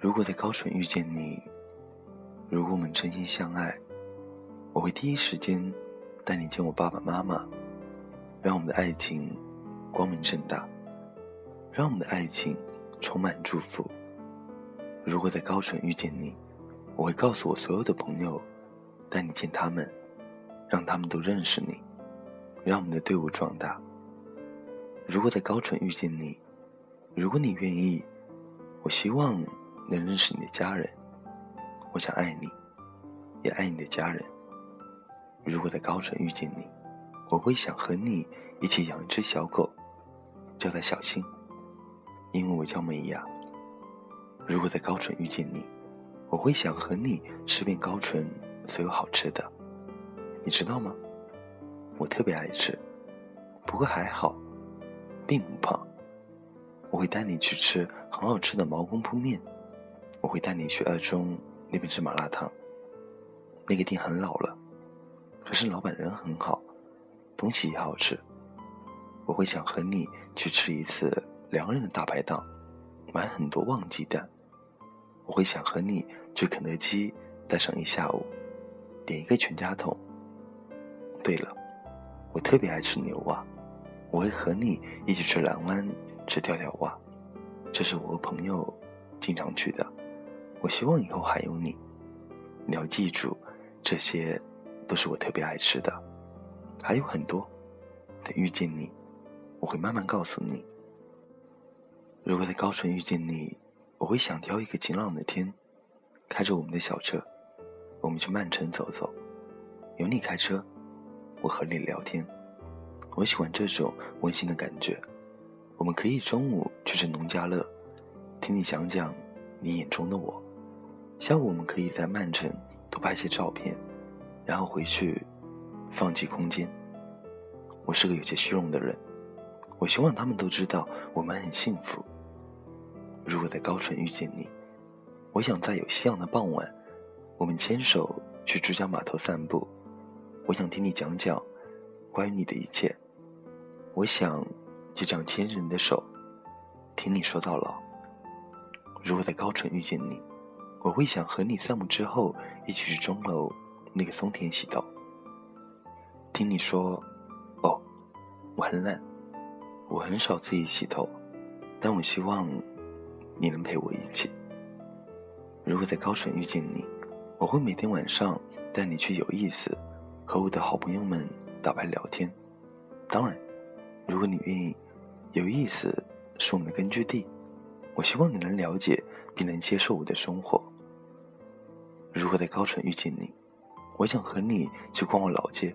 如果在高淳遇见你，如果我们真心相爱，我会第一时间带你见我爸爸妈妈，让我们的爱情光明正大，让我们的爱情充满祝福。如果在高淳遇见你，我会告诉我所有的朋友，带你见他们，让他们都认识你，让我们的队伍壮大。如果在高淳遇见你，如果你愿意，我希望。能认识你的家人，我想爱你，也爱你的家人。如果在高淳遇见你，我会想和你一起养一只小狗，叫它小新，因为我叫美雅。如果在高淳遇见你，我会想和你吃遍高淳所有好吃的，你知道吗？我特别爱吃，不过还好，并不胖。我会带你去吃很好吃的毛公铺面。我会带你去二中那边吃麻辣烫。那个店很老了，可是老板人很好，东西也好吃。我会想和你去吃一次两个人的大排档，买很多旺鸡蛋。我会想和你去肯德基待上一下午，点一个全家桶。对了，我特别爱吃牛蛙，我会和你一起去蓝湾吃跳跳蛙，这是我和朋友经常去的。我希望以后还有你，你要记住，这些都是我特别爱吃的，还有很多。等遇见你，我会慢慢告诉你。如果在高淳遇见你，我会想挑一个晴朗的天，开着我们的小车，我们去曼城走走，有你开车，我和你聊天。我喜欢这种温馨的感觉。我们可以中午去吃农家乐，听你讲讲你眼中的我。下午我们可以在曼城多拍些照片，然后回去放弃空间。我是个有些虚荣的人，我希望他们都知道我们很幸福。如果在高淳遇见你，我想在有夕阳的傍晚，我们牵手去珠江码头散步。我想听你讲讲关于你的一切。我想就这样牵着你的手，听你说到老。如果在高淳遇见你。我会想和你散步之后一起去钟楼那个松田洗头。听你说，哦，我很懒，我很少自己洗头，但我希望你能陪我一起。如果在高淳遇见你，我会每天晚上带你去有意思，和我的好朋友们打牌聊天。当然，如果你愿意，有意思是我们的根据地。我希望你能了解并能接受我的生活。如果在高淳遇见你，我想和你去逛逛老街。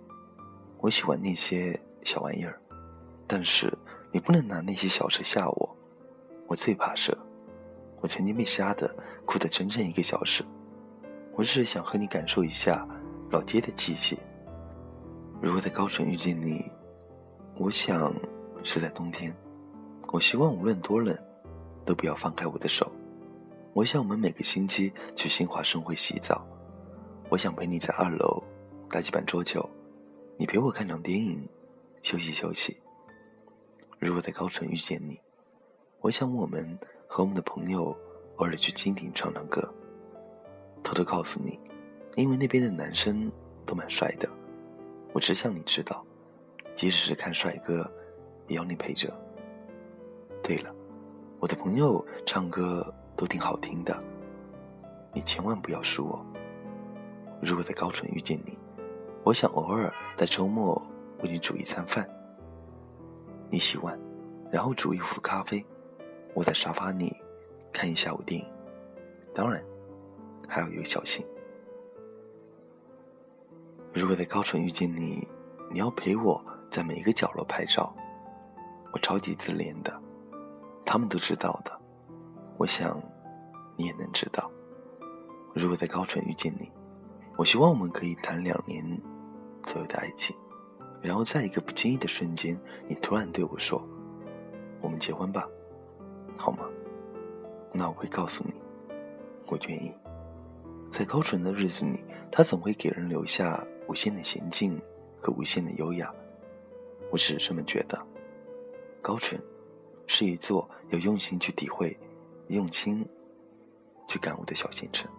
我喜欢那些小玩意儿，但是你不能拿那些小蛇吓我。我最怕蛇，我曾经被吓得哭得整整一个小时。我只是想和你感受一下老街的气息。如果在高淳遇见你，我想是在冬天。我希望无论多冷，都不要放开我的手。我想我们每个星期去新华盛会洗澡。我想陪你在二楼打几盘桌球，你陪我看场电影，休息休息。如果在高淳遇见你，我想我们和我们的朋友偶尔去金鼎唱唱歌。偷偷告诉你，因为那边的男生都蛮帅的。我只想你知道，即使是看帅哥，也要你陪着。对了，我的朋友唱歌。都挺好听的，你千万不要输我。如果在高淳遇见你，我想偶尔在周末为你煮一餐饭，你洗碗，然后煮一壶咖啡，我在沙发里看一下午电影，当然还要有小心。如果在高淳遇见你，你要陪我在每一个角落拍照，我超级自恋的，他们都知道的。我想，你也能知道。如果在高淳遇见你，我希望我们可以谈两年左右的爱情，然后在一个不经意的瞬间，你突然对我说：“我们结婚吧，好吗？”那我会告诉你，我愿意。在高淳的日子里，他总会给人留下无限的娴静和无限的优雅。我只是这么觉得。高淳是一座有用心去体会。用心去感悟的小县城。